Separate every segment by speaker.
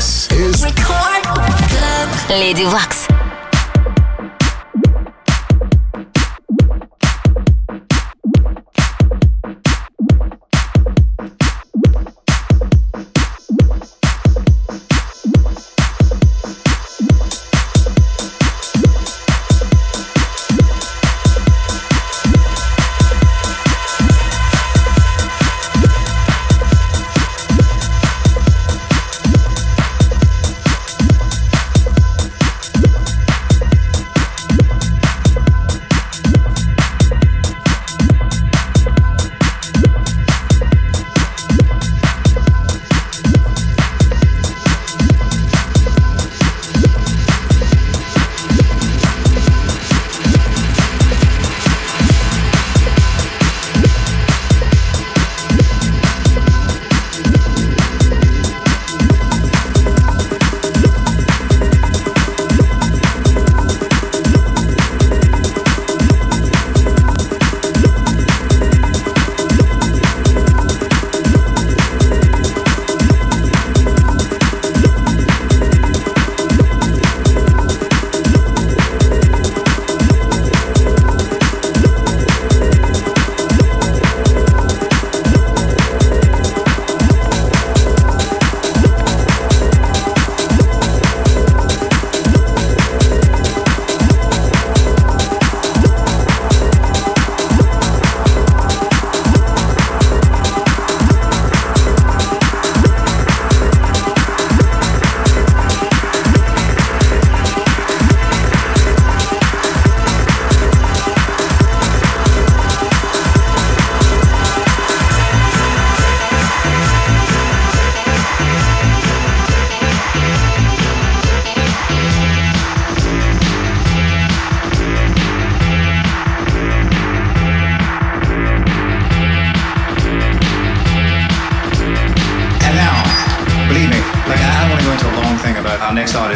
Speaker 1: This is
Speaker 2: Record Club
Speaker 3: Lady Wax.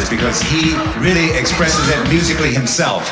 Speaker 4: because he really expresses it musically himself.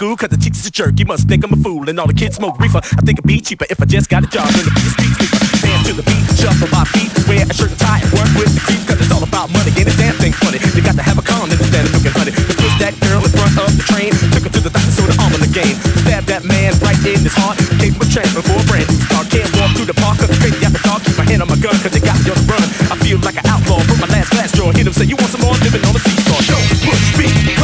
Speaker 1: school cause the teacher's a jerk. You must think I'm a fool and all the kids smoke reefer. I think it'd be cheaper if I just got a job in the street sweeper. Dance to the beat, shuffle my feet, wear a shirt and tie and work with the creeps cause it's all about money. Ain't a damn thing funny. You got to have a con instead of looking funny. To push that girl in front of the train, took her to the doctor so the arm in the game. Stab that man right in his heart, gave him a chance before a brand new star. Can't walk through the park cause the crazy out the dark. Keep my hand on my gun cause they got me on the run. I feel like an outlaw, put my last glass draw. hit him, say you want some more living on the seesaw. Show, push, me.